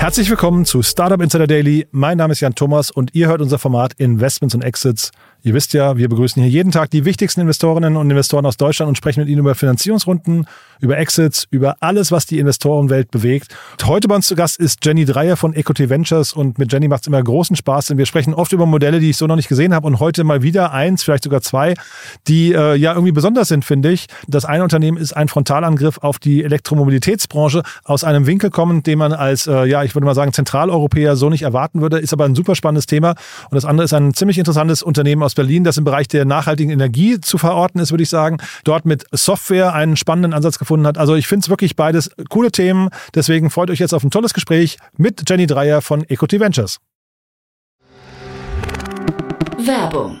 Herzlich willkommen zu Startup Insider Daily. Mein Name ist Jan Thomas und ihr hört unser Format Investments und Exits. Ihr wisst ja, wir begrüßen hier jeden Tag die wichtigsten Investorinnen und Investoren aus Deutschland und sprechen mit ihnen über Finanzierungsrunden, über Exits, über alles, was die Investorenwelt bewegt. Heute bei uns zu Gast ist Jenny Dreier von Equity Ventures und mit Jenny macht es immer großen Spaß, denn wir sprechen oft über Modelle, die ich so noch nicht gesehen habe und heute mal wieder eins, vielleicht sogar zwei, die äh, ja irgendwie besonders sind, finde ich. Das eine Unternehmen ist ein Frontalangriff auf die Elektromobilitätsbranche aus einem Winkel kommend, den man als, äh, ja, ich würde mal sagen, Zentraleuropäer so nicht erwarten würde, ist aber ein super spannendes Thema. Und das andere ist ein ziemlich interessantes Unternehmen aus Berlin, das im Bereich der nachhaltigen Energie zu verorten ist, würde ich sagen. Dort mit Software einen spannenden Ansatz gefunden hat. Also ich finde es wirklich beides coole Themen. Deswegen freut euch jetzt auf ein tolles Gespräch mit Jenny Dreier von Equity Ventures. Werbung.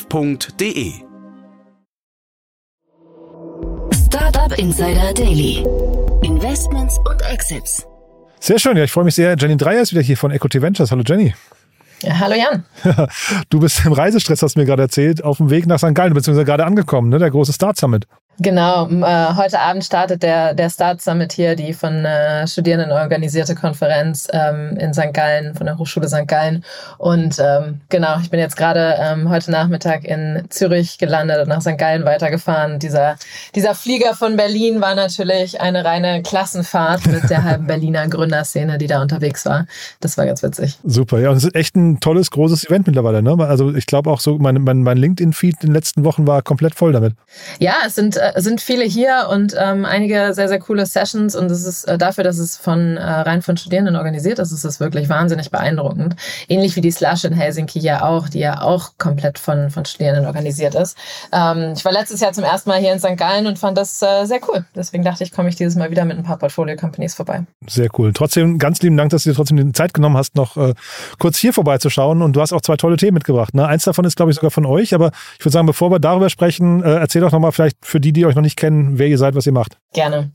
www.startup.de. Startup Insider Daily. Investments und Exits. Sehr schön, ja, ich freue mich sehr. Jenny Dreier ist wieder hier von Equity Ventures. Hallo Jenny. Ja, hallo Jan. Du bist im Reisestress, hast du mir gerade erzählt, auf dem Weg nach St. Gallen, beziehungsweise gerade angekommen, ne? der große Start Summit. Genau, äh, heute Abend startet der, der Start Summit hier, die von äh, Studierenden organisierte Konferenz ähm, in St. Gallen, von der Hochschule St. Gallen. Und ähm, genau, ich bin jetzt gerade ähm, heute Nachmittag in Zürich gelandet und nach St. Gallen weitergefahren. Dieser, dieser Flieger von Berlin war natürlich eine reine Klassenfahrt mit der halben Berliner Gründerszene, die da unterwegs war. Das war ganz witzig. Super, ja, und es ist echt ein tolles, großes Event mittlerweile. Ne? Also ich glaube auch so, mein, mein, mein LinkedIn-Feed in den letzten Wochen war komplett voll damit. Ja, es sind äh, sind viele hier und ähm, einige sehr, sehr coole Sessions und es ist äh, dafür, dass es von äh, rein von Studierenden organisiert ist, ist es wirklich wahnsinnig beeindruckend. Ähnlich wie die Slash in Helsinki ja auch, die ja auch komplett von, von Studierenden organisiert ist. Ähm, ich war letztes Jahr zum ersten Mal hier in St. Gallen und fand das äh, sehr cool. Deswegen dachte ich, komme ich dieses Mal wieder mit ein paar Portfolio-Companies vorbei. Sehr cool. Trotzdem ganz lieben Dank, dass du dir trotzdem die Zeit genommen hast, noch äh, kurz hier vorbeizuschauen und du hast auch zwei tolle Themen mitgebracht. Ne? Eins davon ist, glaube ich, sogar von euch, aber ich würde sagen, bevor wir darüber sprechen, äh, erzähl doch nochmal vielleicht für die, die euch noch nicht kennen, wer ihr seid, was ihr macht. Gerne.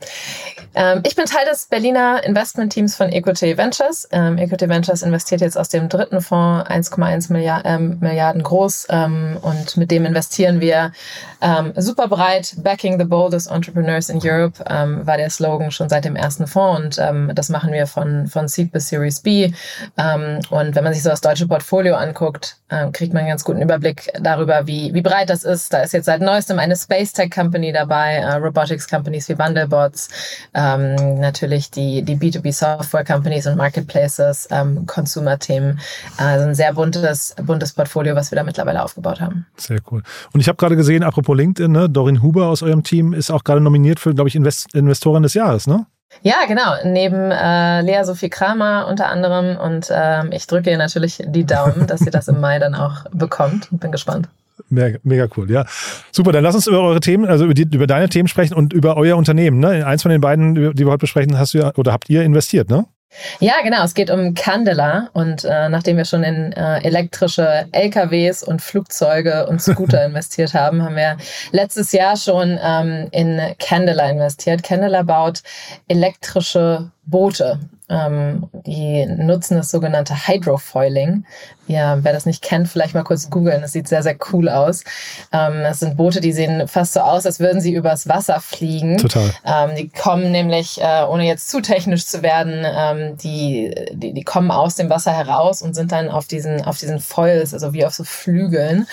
Ähm, ich bin Teil des Berliner Investmentteams von Equity Ventures. Ähm, Equity Ventures investiert jetzt aus dem dritten Fonds 1,1 Milliard, ähm, Milliarden groß ähm, und mit dem investieren wir ähm, super breit. Backing the boldest entrepreneurs in Europe ähm, war der Slogan schon seit dem ersten Fonds und das machen wir von, von Seed bis Series B. und wenn man sich so das deutsche Portfolio anguckt, kriegt man einen ganz guten Überblick darüber, wie, wie breit das ist. Da ist jetzt seit neuestem eine Space Tech Company dabei, uh, Robotics Companies wie Wandelbots, ähm, natürlich die, die B2B Software Companies und Marketplaces, ähm, Consumer-Themen. Also ein sehr buntes, buntes Portfolio, was wir da mittlerweile aufgebaut haben. Sehr cool. Und ich habe gerade gesehen, apropos LinkedIn, ne, Dorin Huber aus eurem Team ist auch gerade nominiert für, glaube ich, Invest Investorin des Jahres, ne? Ja, genau. Neben äh, Lea Sophie Kramer unter anderem. Und ähm, ich drücke ihr natürlich die Daumen, dass sie das im Mai dann auch bekommt. Bin gespannt. Mega, mega cool, ja. Super, dann lass uns über eure Themen, also über, die, über deine Themen sprechen und über euer Unternehmen. Ne? In eins von den beiden, die wir heute besprechen, hast du ja oder habt ihr investiert, ne? Ja, genau. Es geht um Candela und äh, nachdem wir schon in äh, elektrische LKWs und Flugzeuge und Scooter investiert haben, haben wir letztes Jahr schon ähm, in Candela investiert. Candela baut elektrische Boote. Ähm, die nutzen das sogenannte Hydrofoiling. Ja, wer das nicht kennt, vielleicht mal kurz googeln. Das sieht sehr, sehr cool aus. Ähm, das sind Boote, die sehen fast so aus, als würden sie übers Wasser fliegen. Total. Ähm, die kommen nämlich, äh, ohne jetzt zu technisch zu werden, ähm, die, die, die kommen aus dem Wasser heraus und sind dann auf diesen, auf diesen Foils, also wie auf so Flügeln,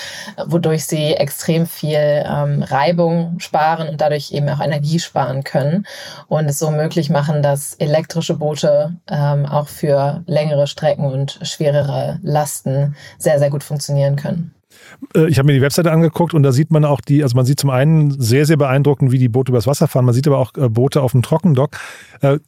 wodurch sie extrem viel ähm, Reibung sparen und dadurch eben auch Energie sparen können und es so möglich machen, dass elektrische Boote ähm, auch für längere Strecken und schwerere Lasten Kosten sehr, sehr gut funktionieren können. Äh, ich habe mir die Webseite angeguckt und da sieht man auch die, also man sieht zum einen sehr, sehr beeindruckend, wie die Boote übers Wasser fahren. Man sieht aber auch äh, Boote auf dem Trockendock. Äh,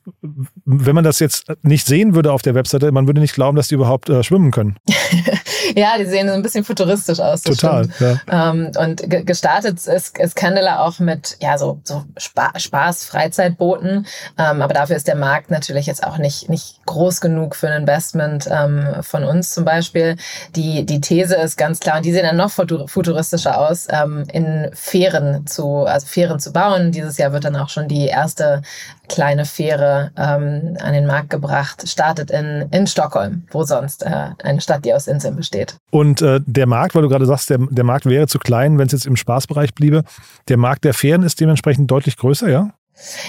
wenn man das jetzt nicht sehen würde auf der Webseite, man würde nicht glauben, dass die überhaupt schwimmen können. ja, die sehen so ein bisschen futuristisch aus. Total. Ja. Ähm, und gestartet ist, ist Candela auch mit ja so, so Spaß, Freizeitbooten. Ähm, aber dafür ist der Markt natürlich jetzt auch nicht, nicht groß genug für ein Investment ähm, von uns zum Beispiel. Die, die These ist ganz klar, und die sehen dann noch futuristischer aus, in Fähren zu, also Fähren zu bauen. Dieses Jahr wird dann auch schon die erste kleine Fähre ähm, an den Markt gebracht, startet in, in Stockholm, wo sonst äh, eine Stadt, die aus Inseln besteht. Und äh, der Markt, weil du gerade sagst, der, der Markt wäre zu klein, wenn es jetzt im Spaßbereich bliebe, der Markt der Fähren ist dementsprechend deutlich größer, ja?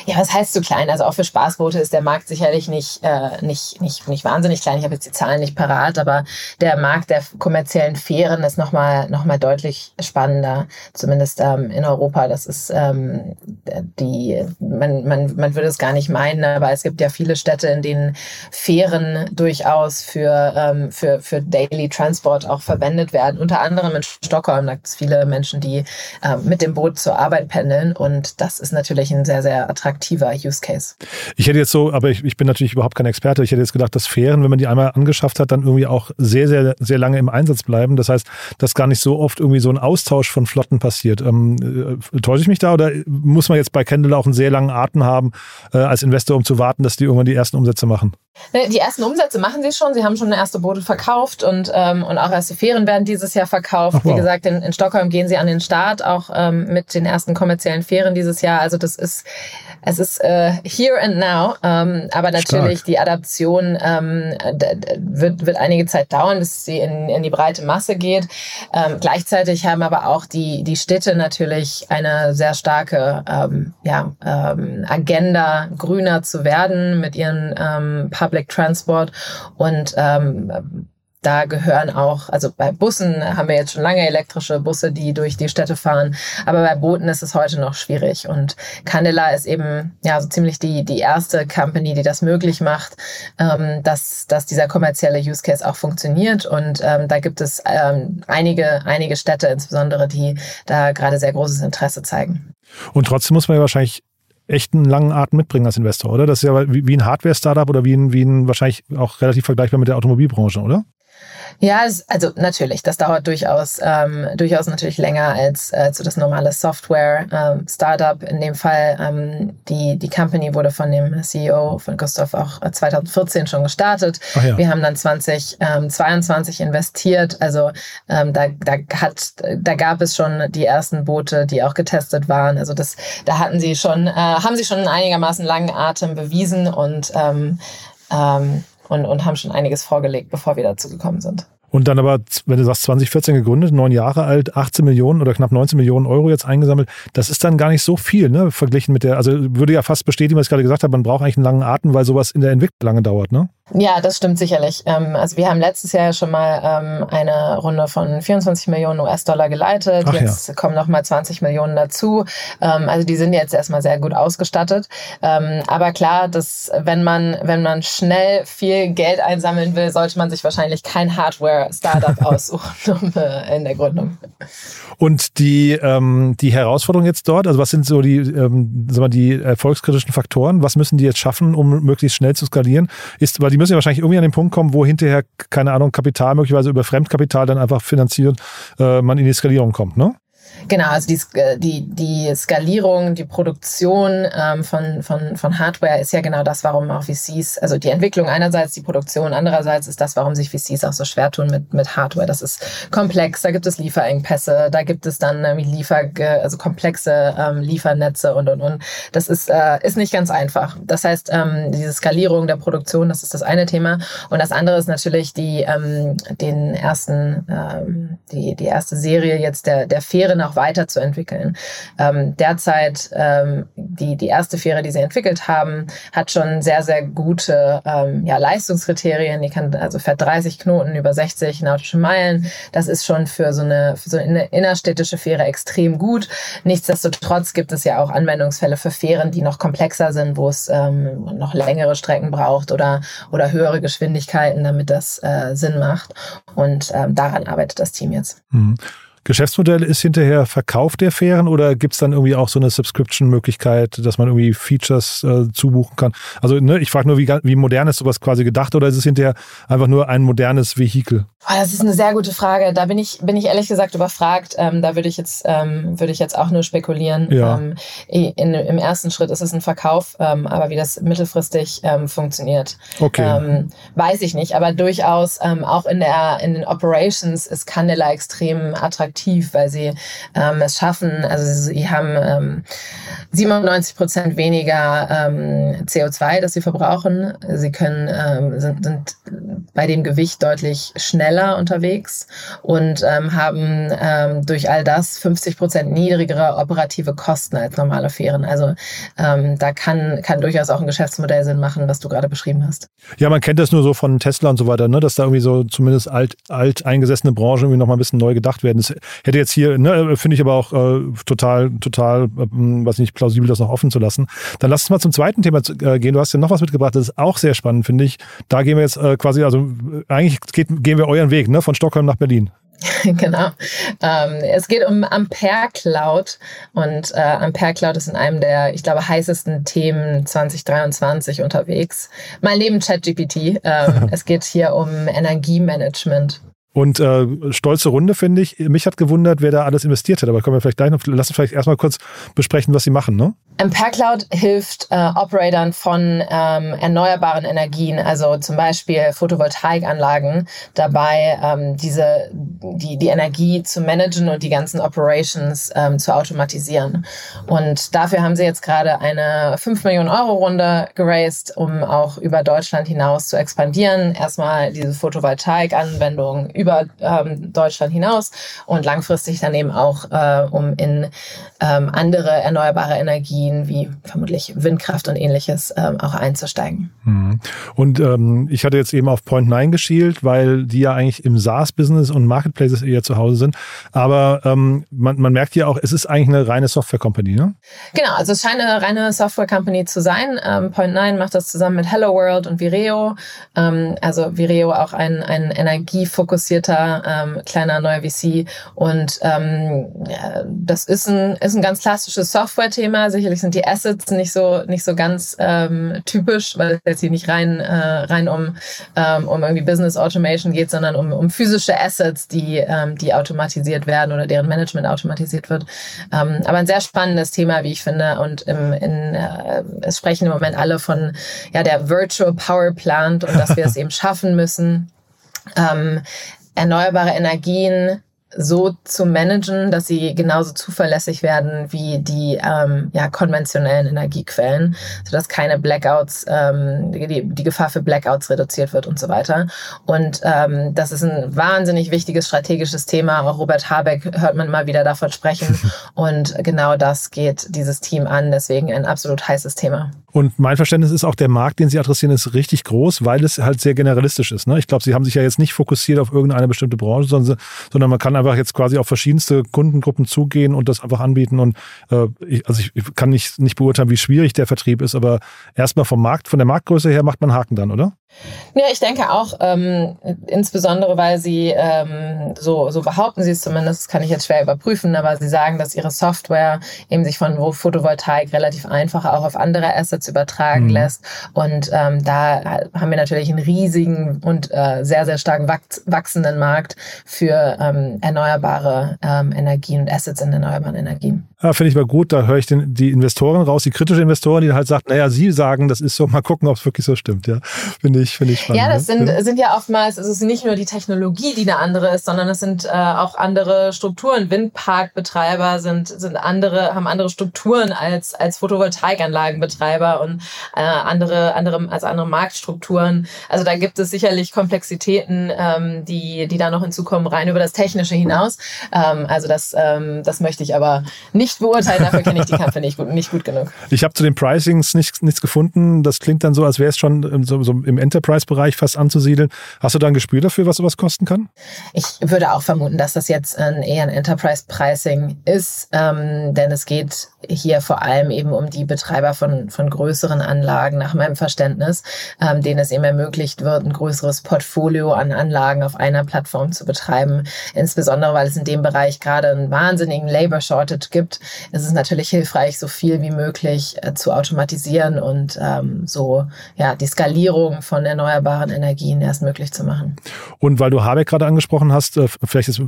Ja, was heißt zu klein? Also auch für Spaßboote ist der Markt sicherlich nicht, äh, nicht, nicht, nicht wahnsinnig klein. Ich habe jetzt die Zahlen nicht parat, aber der Markt der kommerziellen Fähren ist nochmal noch mal deutlich spannender, zumindest ähm, in Europa. Das ist ähm, die, man, man, man würde es gar nicht meinen, aber es gibt ja viele Städte, in denen Fähren durchaus für, ähm, für, für Daily Transport auch verwendet werden. Unter anderem in Stockholm, da gibt es viele Menschen, die ähm, mit dem Boot zur Arbeit pendeln und das ist natürlich ein sehr, sehr sehr attraktiver Use Case. Ich hätte jetzt so, aber ich, ich bin natürlich überhaupt kein Experte, ich hätte jetzt gedacht, dass Fähren, wenn man die einmal angeschafft hat, dann irgendwie auch sehr, sehr, sehr lange im Einsatz bleiben. Das heißt, dass gar nicht so oft irgendwie so ein Austausch von Flotten passiert. Ähm, äh, täusche ich mich da oder muss man jetzt bei Kendall auch einen sehr langen Atem haben äh, als Investor, um zu warten, dass die irgendwann die ersten Umsätze machen? Ne, die ersten Umsätze machen sie schon. Sie haben schon erste Boote verkauft und, ähm, und auch erste Fähren werden dieses Jahr verkauft. Ach, wow. Wie gesagt, in, in Stockholm gehen sie an den Start, auch ähm, mit den ersten kommerziellen Fähren dieses Jahr. Also das ist es ist äh, here and now, ähm, aber natürlich Stark. die Adaption ähm, wird, wird einige Zeit dauern, bis sie in, in die breite Masse geht. Ähm, gleichzeitig haben aber auch die, die Städte natürlich eine sehr starke ähm, ja, ähm, Agenda, grüner zu werden mit ihren ähm, Public Transport und ähm, da gehören auch, also bei Bussen haben wir jetzt schon lange elektrische Busse, die durch die Städte fahren, aber bei Booten ist es heute noch schwierig und Candela ist eben ja so ziemlich die, die erste Company, die das möglich macht, ähm, dass, dass dieser kommerzielle Use Case auch funktioniert und ähm, da gibt es ähm, einige, einige Städte insbesondere, die da gerade sehr großes Interesse zeigen. Und trotzdem muss man ja wahrscheinlich echt einen langen Atem mitbringen als Investor, oder? Das ist ja wie ein Hardware-Startup oder wie ein, wie ein wahrscheinlich auch relativ vergleichbar mit der Automobilbranche, oder? Ja, es, also natürlich, das dauert durchaus, ähm, durchaus natürlich länger als, als so das normale Software-Startup. Ähm, In dem Fall, ähm, die, die Company wurde von dem CEO von Gustav auch 2014 äh, schon gestartet. Ja. Wir haben dann 2022 ähm, investiert. Also ähm, da, da, hat, da gab es schon die ersten Boote, die auch getestet waren. Also das, da hatten sie schon, äh, haben sie schon einen einigermaßen langen Atem bewiesen und ähm, ähm, und, und haben schon einiges vorgelegt, bevor wir dazu gekommen sind. Und dann aber, wenn du sagst, 2014 gegründet, neun Jahre alt, 18 Millionen oder knapp 19 Millionen Euro jetzt eingesammelt, das ist dann gar nicht so viel, ne? Verglichen mit der, also würde ja fast bestätigen, was ich gerade gesagt habe, man braucht eigentlich einen langen Atem, weil sowas in der Entwicklung lange dauert, ne? Ja, das stimmt sicherlich. Ähm, also wir haben letztes Jahr schon mal ähm, eine Runde von 24 Millionen US-Dollar geleitet. Ach jetzt ja. kommen noch mal 20 Millionen dazu. Ähm, also die sind jetzt erstmal sehr gut ausgestattet. Aber klar, dass wenn man wenn man schnell viel Geld einsammeln will, sollte man sich wahrscheinlich kein Hardware-Startup aussuchen äh, in der Gründung. Und die die Herausforderung jetzt dort, also was sind so die sagen wir, die erfolgskritischen Faktoren? Was müssen die jetzt schaffen, um möglichst schnell zu skalieren? Ist weil die müssen ja wahrscheinlich irgendwie an den Punkt kommen, wo hinterher, keine Ahnung, Kapital möglicherweise über Fremdkapital dann einfach finanziert, äh, man in die Skalierung kommt, ne? Genau, also die, die, die Skalierung, die Produktion ähm, von, von, von Hardware ist ja genau das, warum auch VCs, also die Entwicklung einerseits, die Produktion andererseits ist das, warum sich VCs auch so schwer tun mit, mit Hardware. Das ist komplex, da gibt es Lieferengpässe, da gibt es dann ähm, Liefer, also komplexe ähm, Liefernetze und und und. Das ist, äh, ist nicht ganz einfach. Das heißt, ähm, diese Skalierung der Produktion, das ist das eine Thema. Und das andere ist natürlich die, ähm, den ersten, ähm, die, die erste Serie jetzt der, der Fähren Fähren auch weiterzuentwickeln. Ähm, derzeit ähm, die, die erste Fähre, die sie entwickelt haben, hat schon sehr, sehr gute ähm, ja, Leistungskriterien. Die kann also fährt 30 Knoten über 60 nautische Meilen. Das ist schon für so eine, für so eine innerstädtische Fähre extrem gut. Nichtsdestotrotz gibt es ja auch Anwendungsfälle für Fähren, die noch komplexer sind, wo es ähm, noch längere Strecken braucht oder, oder höhere Geschwindigkeiten, damit das äh, Sinn macht. Und ähm, daran arbeitet das Team jetzt. Mhm. Geschäftsmodell ist hinterher Verkauf der Fähren oder gibt es dann irgendwie auch so eine Subscription-Möglichkeit, dass man irgendwie Features äh, zubuchen kann? Also ne, ich frage nur, wie, wie modern ist sowas quasi gedacht oder ist es hinterher einfach nur ein modernes Vehikel? Oh, das ist eine sehr gute Frage. Da bin ich, bin ich ehrlich gesagt überfragt. Ähm, da würde ich jetzt, ähm, würde ich jetzt auch nur spekulieren. Ja. Ähm, in, Im ersten Schritt ist es ein Verkauf, ähm, aber wie das mittelfristig ähm, funktioniert, Okay. ähm, weiß ich nicht. Aber durchaus auch in der in den Operations ist Candela extrem attraktiv, weil sie ähm, es schaffen. Also sie haben ähm, 97 Prozent weniger ähm, CO2, das sie verbrauchen. Sie können ähm, sind, sind bei dem Gewicht deutlich schneller unterwegs und ähm, haben ähm, durch all das 50 Prozent niedrigere operative Kosten als normale Fähren. Also ähm, da kann, kann durchaus auch ein Geschäftsmodell Sinn machen, was du gerade beschrieben hast. Ja, man kennt das nur so von Tesla und so weiter, ne, dass da irgendwie so zumindest alt, alt eingesessene Branchen irgendwie nochmal ein bisschen neu gedacht werden. Das hätte jetzt hier, ne, finde ich aber auch äh, total, total, äh, was nicht plausibel, das noch offen zu lassen. Dann lass uns mal zum zweiten Thema äh, gehen. Du hast ja noch was mitgebracht, das ist auch sehr spannend, finde ich. Da gehen wir jetzt äh, quasi, also äh, eigentlich geht, gehen wir euren Weg, ne, von Stockholm nach Berlin. genau. Ähm, es geht um Ampere Cloud und äh, Ampere Cloud ist in einem der, ich glaube, heißesten Themen 2023 unterwegs. Mal neben ChatGPT. Ähm, es geht hier um Energiemanagement. Und äh, stolze Runde, finde ich. Mich hat gewundert, wer da alles investiert hat. Aber kommen wir vielleicht gleich noch, lass uns vielleicht erstmal kurz besprechen, was sie machen, ne? Ampere Cloud hilft äh, Operatoren von ähm, erneuerbaren Energien, also zum Beispiel Photovoltaikanlagen, dabei ähm, diese die die Energie zu managen und die ganzen Operations ähm, zu automatisieren. Und dafür haben sie jetzt gerade eine 5 Millionen Euro Runde geraced, um auch über Deutschland hinaus zu expandieren. Erstmal diese Photovoltaikanwendung über ähm, Deutschland hinaus und langfristig dann eben auch äh, um in ähm, andere erneuerbare Energien wie vermutlich Windkraft und ähnliches ähm, auch einzusteigen. Mhm. Und ähm, ich hatte jetzt eben auf Point 9 geschielt, weil die ja eigentlich im SaaS-Business und Marketplaces eher zu Hause sind. Aber ähm, man, man merkt ja auch, es ist eigentlich eine reine Software-Company, ne? Genau, also es scheint eine reine Software-Company zu sein. Ähm, Point 9 macht das zusammen mit Hello World und Vireo. Ähm, also Vireo auch ein, ein energiefokussierter ähm, kleiner neuer VC. Und das ist ein, ist ein ganz klassisches Software-Thema. Sicherlich sind die Assets nicht so, nicht so ganz ähm, typisch, weil es jetzt hier nicht rein, äh, rein um, ähm, um irgendwie Business Automation geht, sondern um, um physische Assets, die, ähm, die automatisiert werden oder deren Management automatisiert wird. Ähm, aber ein sehr spannendes Thema, wie ich finde. Und im, in, äh, es sprechen im Moment alle von ja, der Virtual Power Plant und dass wir es eben schaffen müssen, ähm, erneuerbare Energien so zu managen, dass sie genauso zuverlässig werden wie die ähm, ja, konventionellen Energiequellen, sodass keine Blackouts, ähm, die, die Gefahr für Blackouts reduziert wird und so weiter. Und ähm, das ist ein wahnsinnig wichtiges strategisches Thema. Auch Robert Habeck hört man mal wieder davon sprechen. Und genau das geht dieses Team an. Deswegen ein absolut heißes Thema. Und mein Verständnis ist auch, der Markt, den Sie adressieren, ist richtig groß, weil es halt sehr generalistisch ist. Ne? Ich glaube, Sie haben sich ja jetzt nicht fokussiert auf irgendeine bestimmte Branche, sondern, sondern man kann einfach jetzt quasi auf verschiedenste Kundengruppen zugehen und das einfach anbieten. Und äh, ich, also ich kann nicht, nicht beurteilen, wie schwierig der Vertrieb ist, aber erstmal vom Markt, von der Marktgröße her macht man Haken dann, oder? Ja, ich denke auch, ähm, insbesondere weil sie, ähm, so, so behaupten sie es zumindest, das kann ich jetzt schwer überprüfen, aber sie sagen, dass ihre Software eben sich von Photovoltaik relativ einfach auch auf andere Assets übertragen mhm. lässt. Und ähm, da haben wir natürlich einen riesigen und äh, sehr, sehr stark wachsenden Markt für ähm, erneuerbare ähm, Energien und Assets in erneuerbaren Energien. Ja, Finde ich mal gut. Da höre ich den, die Investoren raus, die kritische Investoren, die halt sagt, naja, sie sagen, das ist so, mal gucken, ob es wirklich so stimmt. Ja, finde ich, finde ich spannend. Ja, das ne? sind, sind ja oftmals, also es ist nicht nur die Technologie, die eine andere ist, sondern es sind äh, auch andere Strukturen. Windparkbetreiber sind, sind andere, haben andere Strukturen als, als Photovoltaikanlagenbetreiber und äh, andere, andere, als andere Marktstrukturen. Also da gibt es sicherlich Komplexitäten, ähm, die, die da noch hinzukommen, rein über das Technische hinaus. Ähm, also das, ähm, das möchte ich aber nicht beurteilen. Dafür kenne ich die Kämpfe nicht gut, nicht gut genug. Ich habe zu den Pricings nichts, nichts gefunden. Das klingt dann so, als wäre es schon so, so im Enterprise-Bereich fast anzusiedeln. Hast du da ein Gespür dafür, was sowas kosten kann? Ich würde auch vermuten, dass das jetzt ein, eher ein Enterprise-Pricing ist, ähm, denn es geht hier vor allem eben um die Betreiber von, von größeren Anlagen, nach meinem Verständnis, ähm, denen es eben ermöglicht wird, ein größeres Portfolio an Anlagen auf einer Plattform zu betreiben. Insbesondere, weil es in dem Bereich gerade einen wahnsinnigen Labor Shortage gibt, ist es natürlich hilfreich, so viel wie möglich äh, zu automatisieren und ähm, so ja die Skalierung von erneuerbaren Energien erst möglich zu machen. Und weil du Habeck gerade angesprochen hast, äh, vielleicht, ist,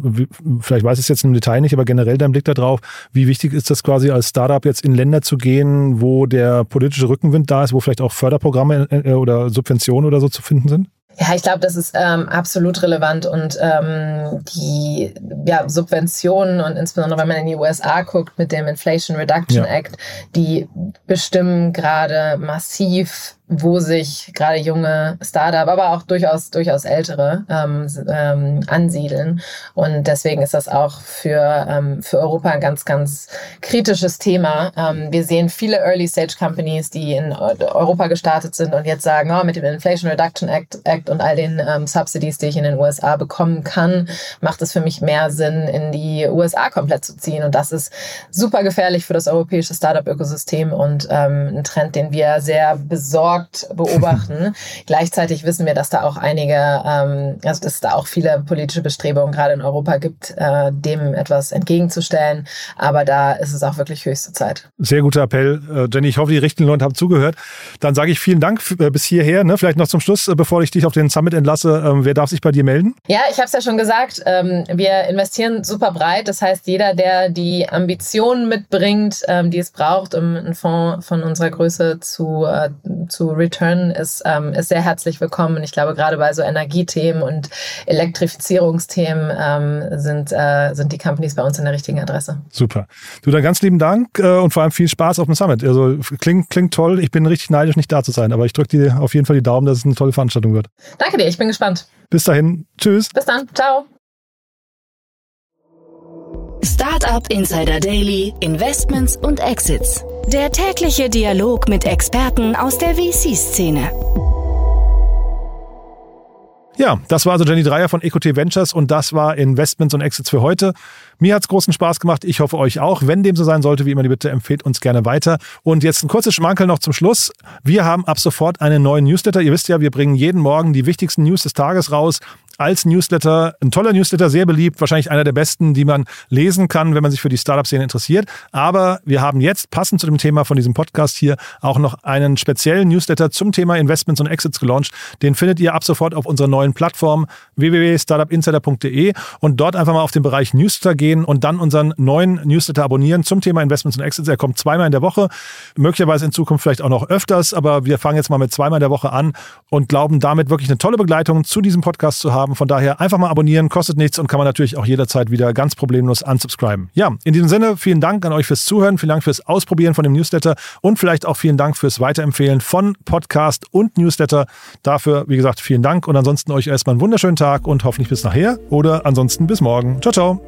vielleicht weiß ich es jetzt im Detail nicht, aber generell dein Blick darauf, wie wichtig ist das quasi als Startup jetzt in Länder zu gehen, wo der politische Rückenwind da ist, wo vielleicht auch Förderprogramme äh, oder Subventionen oder so zu finden sind? Ja, ich glaube, das ist ähm, absolut relevant und ähm, die ja, Subventionen und insbesondere wenn man in die USA guckt mit dem Inflation Reduction ja. Act, die bestimmen gerade massiv wo sich gerade junge Startup, aber auch durchaus durchaus ältere ähm, ähm, ansiedeln. Und deswegen ist das auch für, ähm, für Europa ein ganz, ganz kritisches Thema. Ähm, wir sehen viele Early-Stage-Companies, die in Europa gestartet sind und jetzt sagen, oh, mit dem Inflation Reduction Act, Act und all den ähm, Subsidies, die ich in den USA bekommen kann, macht es für mich mehr Sinn, in die USA komplett zu ziehen. Und das ist super gefährlich für das europäische Startup-Ökosystem und ähm, ein Trend, den wir sehr besorgt beobachten. Gleichzeitig wissen wir, dass da auch einige, ähm, also dass es da auch viele politische Bestrebungen gerade in Europa gibt, äh, dem etwas entgegenzustellen. Aber da ist es auch wirklich höchste Zeit. Sehr guter Appell, äh, Jenny. Ich hoffe, die richtigen Leute haben zugehört. Dann sage ich vielen Dank äh, bis hierher. Ne? Vielleicht noch zum Schluss, äh, bevor ich dich auf den Summit entlasse. Ähm, wer darf sich bei dir melden? Ja, ich habe es ja schon gesagt. Ähm, wir investieren super breit. Das heißt, jeder, der die Ambitionen mitbringt, ähm, die es braucht, um einen Fonds von unserer Größe zu, äh, zu Return ist, ähm, ist sehr herzlich willkommen. Ich glaube, gerade bei so Energiethemen und Elektrifizierungsthemen ähm, sind, äh, sind die Companies bei uns in der richtigen Adresse. Super. Du, dann ganz lieben Dank äh, und vor allem viel Spaß auf dem Summit. Also klingt, klingt toll. Ich bin richtig neidisch, nicht da zu sein, aber ich drücke dir auf jeden Fall die Daumen, dass es eine tolle Veranstaltung wird. Danke dir, ich bin gespannt. Bis dahin. Tschüss. Bis dann. Ciao. Startup Insider Daily, Investments und Exits. Der tägliche Dialog mit Experten aus der VC-Szene. Ja, das war also Jenny Dreier von EcoT Ventures und das war Investments und Exits für heute. Mir hat's großen Spaß gemacht. Ich hoffe euch auch. Wenn dem so sein sollte, wie immer die Bitte, empfehlt uns gerne weiter. Und jetzt ein kurzes Schmankerl noch zum Schluss. Wir haben ab sofort einen neuen Newsletter. Ihr wisst ja, wir bringen jeden Morgen die wichtigsten News des Tages raus als Newsletter. Ein toller Newsletter, sehr beliebt, wahrscheinlich einer der besten, die man lesen kann, wenn man sich für die Startup-Szene interessiert. Aber wir haben jetzt, passend zu dem Thema von diesem Podcast hier, auch noch einen speziellen Newsletter zum Thema Investments und Exits gelauncht. Den findet ihr ab sofort auf unserer neuen Plattform www.startupinsider.de und dort einfach mal auf den Bereich Newsletter gehen und dann unseren neuen Newsletter abonnieren zum Thema Investments und Exits. Er kommt zweimal in der Woche, möglicherweise in Zukunft vielleicht auch noch öfters, aber wir fangen jetzt mal mit zweimal in der Woche an und glauben damit wirklich eine tolle Begleitung zu diesem Podcast zu haben haben. Von daher einfach mal abonnieren, kostet nichts und kann man natürlich auch jederzeit wieder ganz problemlos unsubscriben. Ja, in diesem Sinne, vielen Dank an euch fürs Zuhören, vielen Dank fürs Ausprobieren von dem Newsletter und vielleicht auch vielen Dank fürs Weiterempfehlen von Podcast und Newsletter. Dafür, wie gesagt, vielen Dank und ansonsten euch erstmal einen wunderschönen Tag und hoffentlich bis nachher oder ansonsten bis morgen. Ciao, ciao.